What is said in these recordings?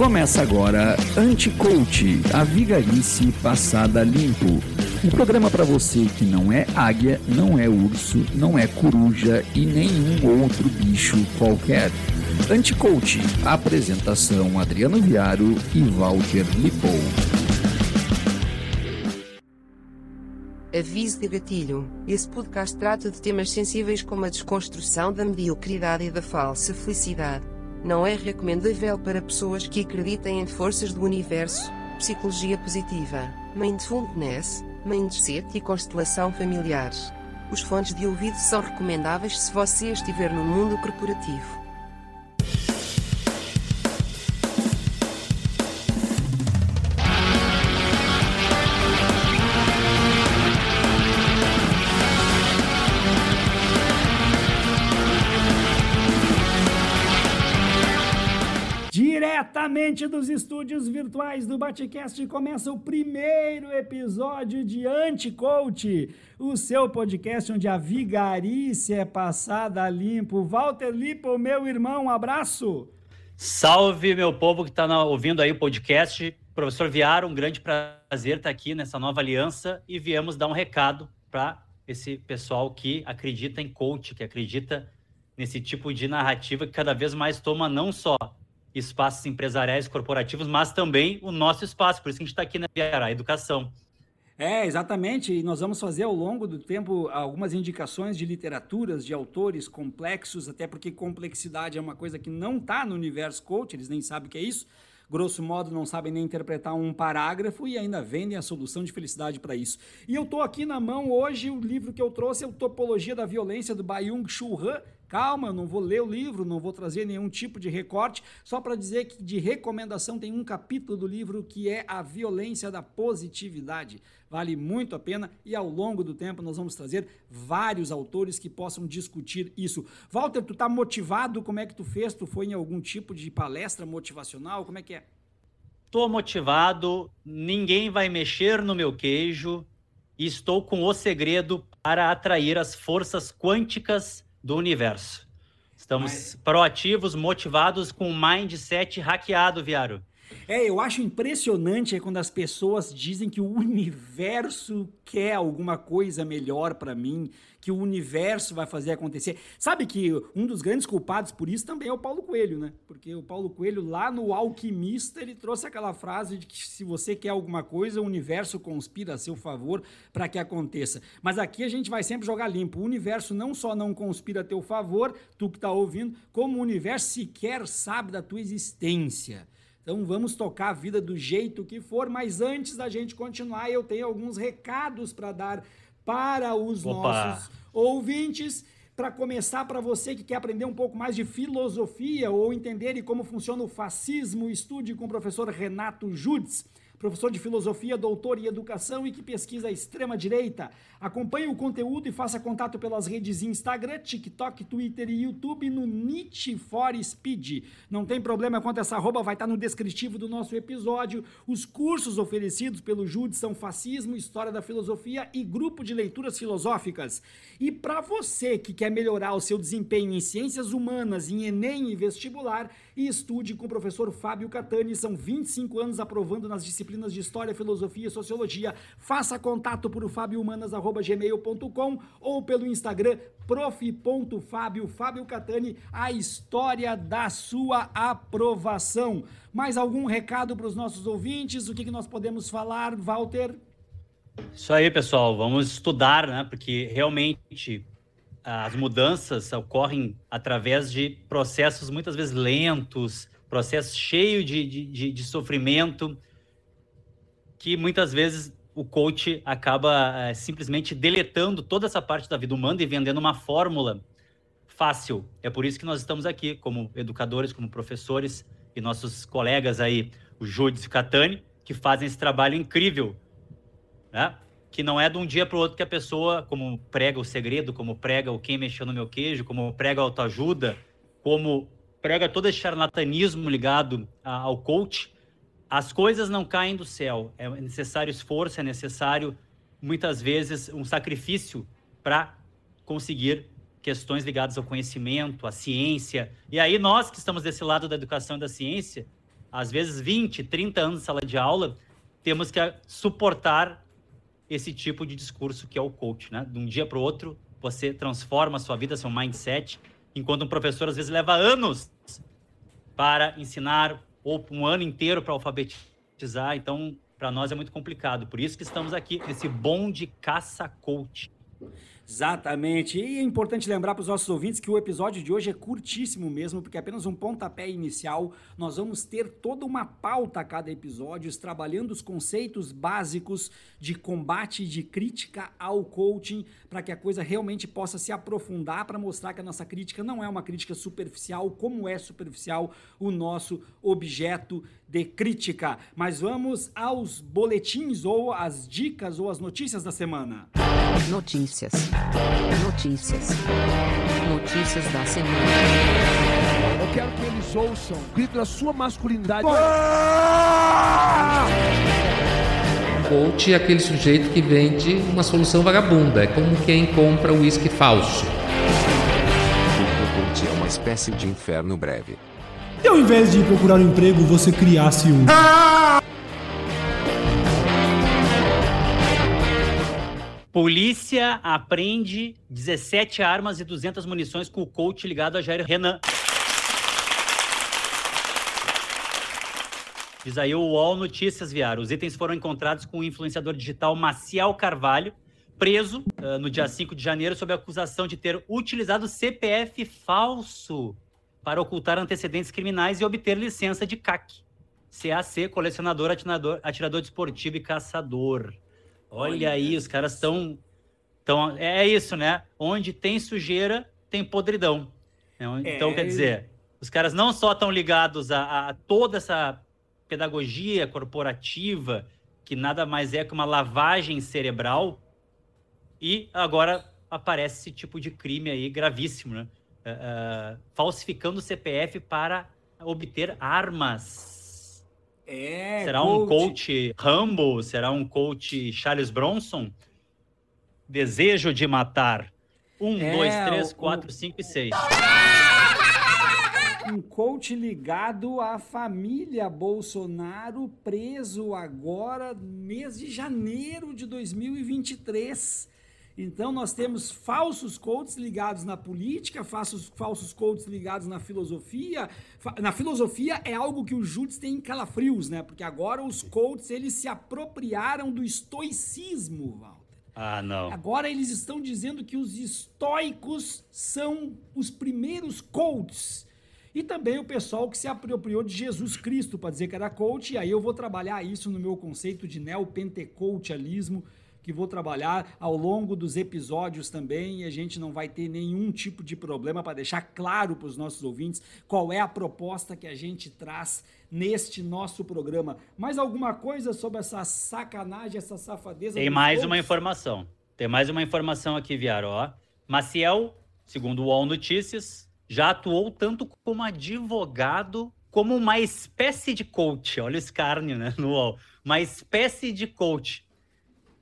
Começa agora Anti-Coach, a vigarice passada limpo. Um programa para você que não é águia, não é urso, não é coruja e nenhum outro bicho qualquer. Anti-Coach, apresentação Adriano Viaro e Walter Lipou. Aviso de gatilho: esse podcast trata de temas sensíveis como a desconstrução da mediocridade e da falsa felicidade. Não é recomendável para pessoas que acreditem em forças do universo, psicologia positiva, mindfulness, mindset e constelação familiar. Os fones de ouvido são recomendáveis se você estiver no mundo corporativo. Diretamente dos estúdios virtuais do Batcast começa o primeiro episódio de Anti-Coach, o seu podcast onde a vigarice é passada limpo. Walter Lipo, meu irmão, um abraço. Salve, meu povo que está ouvindo aí o podcast. Professor Viara, um grande prazer estar aqui nessa nova aliança e viemos dar um recado para esse pessoal que acredita em coach, que acredita nesse tipo de narrativa que cada vez mais toma não só espaços empresariais corporativos, mas também o nosso espaço. Por isso que a gente está aqui na Viara, educação. É, exatamente. E nós vamos fazer ao longo do tempo algumas indicações de literaturas, de autores complexos, até porque complexidade é uma coisa que não está no universo coach, eles nem sabem o que é isso. Grosso modo, não sabem nem interpretar um parágrafo e ainda vendem a solução de felicidade para isso. E eu estou aqui na mão hoje, o livro que eu trouxe é o Topologia da Violência, do Byung-Chul Han, Calma, eu não vou ler o livro, não vou trazer nenhum tipo de recorte, só para dizer que de recomendação tem um capítulo do livro que é a violência da positividade. Vale muito a pena e ao longo do tempo nós vamos trazer vários autores que possam discutir isso. Walter, tu tá motivado? Como é que tu fez? Tu foi em algum tipo de palestra motivacional? Como é que é? Tô motivado, ninguém vai mexer no meu queijo e estou com o segredo para atrair as forças quânticas do universo. Estamos Mas... proativos, motivados, com o mindset hackeado, Viário. É, eu acho impressionante é quando as pessoas dizem que o universo quer alguma coisa melhor para mim, que o universo vai fazer acontecer. Sabe que um dos grandes culpados por isso também é o Paulo Coelho, né? Porque o Paulo Coelho, lá no Alquimista, ele trouxe aquela frase de que se você quer alguma coisa, o universo conspira a seu favor para que aconteça. Mas aqui a gente vai sempre jogar limpo. O universo não só não conspira a teu favor, tu que está ouvindo, como o universo sequer sabe da tua existência. Então vamos tocar a vida do jeito que for, mas antes da gente continuar, eu tenho alguns recados para dar para os Opa. nossos ouvintes. Para começar, para você que quer aprender um pouco mais de filosofia ou entender como funciona o fascismo, estude com o professor Renato Judes professor de filosofia, doutor em educação e que pesquisa a extrema-direita. Acompanhe o conteúdo e faça contato pelas redes Instagram, TikTok, Twitter e YouTube no Need for Speed. Não tem problema quanto essa arroba vai estar no descritivo do nosso episódio. Os cursos oferecidos pelo Jude são Fascismo, História da Filosofia e Grupo de Leituras Filosóficas. E para você que quer melhorar o seu desempenho em Ciências Humanas, em Enem e Vestibular, estude com o professor Fábio Catani. São 25 anos aprovando nas disciplinas de História, Filosofia e Sociologia. Faça contato por fabiohumanas.gmail.com ou pelo Instagram prof.fábio, Fábio Catani, a história da sua aprovação. Mais algum recado para os nossos ouvintes? O que, que nós podemos falar, Walter? Isso aí, pessoal. Vamos estudar, né? Porque realmente as mudanças ocorrem através de processos muitas vezes lentos, processos cheios de, de, de, sofrimento, que muitas vezes o coach acaba é, simplesmente deletando toda essa parte da vida humana e vendendo uma fórmula fácil. É por isso que nós estamos aqui, como educadores, como professores e nossos colegas aí, o Júdice e o Catani, que fazem esse trabalho incrível, né? que não é de um dia para o outro que a pessoa, como prega o segredo, como prega o quem mexeu no meu queijo, como prega a autoajuda, como prega todo esse charlatanismo ligado ao coach, as coisas não caem do céu. É necessário esforço, é necessário, muitas vezes, um sacrifício para conseguir questões ligadas ao conhecimento, à ciência. E aí, nós que estamos desse lado da educação e da ciência, às vezes 20, 30 anos de sala de aula, temos que suportar esse tipo de discurso que é o coach, né? De um dia para o outro, você transforma a sua vida, seu mindset, enquanto um professor às vezes leva anos para ensinar ou um ano inteiro para alfabetizar. Então, para nós é muito complicado. Por isso que estamos aqui nesse bonde caça coach. Exatamente. E é importante lembrar para os nossos ouvintes que o episódio de hoje é curtíssimo mesmo, porque é apenas um pontapé inicial. Nós vamos ter toda uma pauta a cada episódio, trabalhando os conceitos básicos de combate de crítica ao coaching, para que a coisa realmente possa se aprofundar, para mostrar que a nossa crítica não é uma crítica superficial, como é superficial o nosso objeto de crítica. Mas vamos aos boletins ou as dicas ou as notícias da semana. Notícias. Notícias. Notícias da semana. Eu quero que eles ouçam grito da sua masculinidade. Coach é aquele sujeito que vende uma solução vagabunda. É como quem compra uísque falso. O coach é uma espécie de inferno breve. E ao invés de procurar um emprego, você criasse um. Polícia apreende 17 armas e 200 munições com o coach ligado a Jair Renan. Diz aí o UOL Notícias, Viário. Os itens foram encontrados com o influenciador digital Maciel Carvalho, preso uh, no dia 5 de janeiro sob acusação de ter utilizado CPF falso para ocultar antecedentes criminais e obter licença de CAC. CAC, colecionador, atirador, atirador desportivo e caçador. Olha, Olha aí, os caras estão. Tão, é isso, né? Onde tem sujeira, tem podridão. Então, é... quer dizer, os caras não só estão ligados a, a, toda essa pedagogia corporativa, que nada mais é que uma lavagem cerebral, e agora aparece esse tipo de crime aí gravíssimo, né? Uh, falsificando o CPF para obter armas. É, Será coach. um coach Rambo? Será um coach Charles Bronson? Desejo de matar. Um, é, dois, três, o, quatro, cinco e seis. Um coach ligado à família Bolsonaro, preso agora, mês de janeiro de 2023. Então nós temos falsos coaches ligados na política, falsos, falsos coaches ligados na filosofia. Na filosofia é algo que o Júdice tem em calafrios, né? Porque agora os coaches eles se apropriaram do estoicismo, Walter. Ah, não. Agora eles estão dizendo que os estoicos são os primeiros coaches. E também o pessoal que se apropriou de Jesus Cristo para dizer que era coach, e aí eu vou trabalhar isso no meu conceito de neopentecoutialismo, que vou trabalhar ao longo dos episódios também e a gente não vai ter nenhum tipo de problema para deixar claro para os nossos ouvintes qual é a proposta que a gente traz neste nosso programa. Mais alguma coisa sobre essa sacanagem, essa safadeza? Tem mais outros? uma informação. Tem mais uma informação aqui, Viaro. Ó. Maciel, segundo o UOL Notícias, já atuou tanto como advogado como uma espécie de coach. Olha o escárnio, né, no UOL. Uma espécie de coach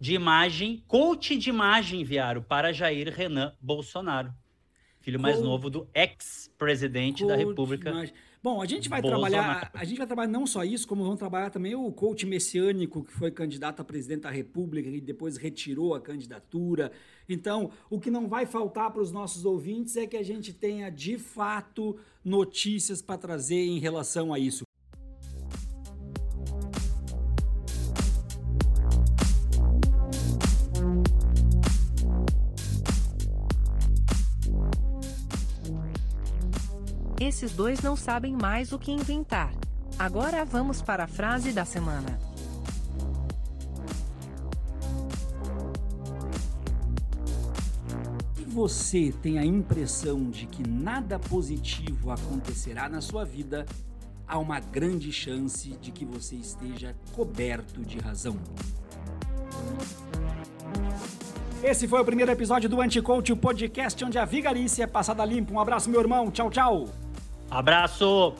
de imagem, coach de imagem enviaram para Jair Renan Bolsonaro, filho mais novo do ex-presidente da República. Bom, a gente vai Bolsonaro. trabalhar, a gente vai trabalhar não só isso, como vamos trabalhar também o coach messiânico que foi candidato a presidente da República e depois retirou a candidatura. Então, o que não vai faltar para os nossos ouvintes é que a gente tenha de fato notícias para trazer em relação a isso. Esses dois não sabem mais o que inventar. Agora vamos para a frase da semana. Se você tem a impressão de que nada positivo acontecerá na sua vida, há uma grande chance de que você esteja coberto de razão. Esse foi o primeiro episódio do Anticoach, o podcast onde a vigarice é passada limpo. Um abraço, meu irmão. Tchau, tchau. Abraço!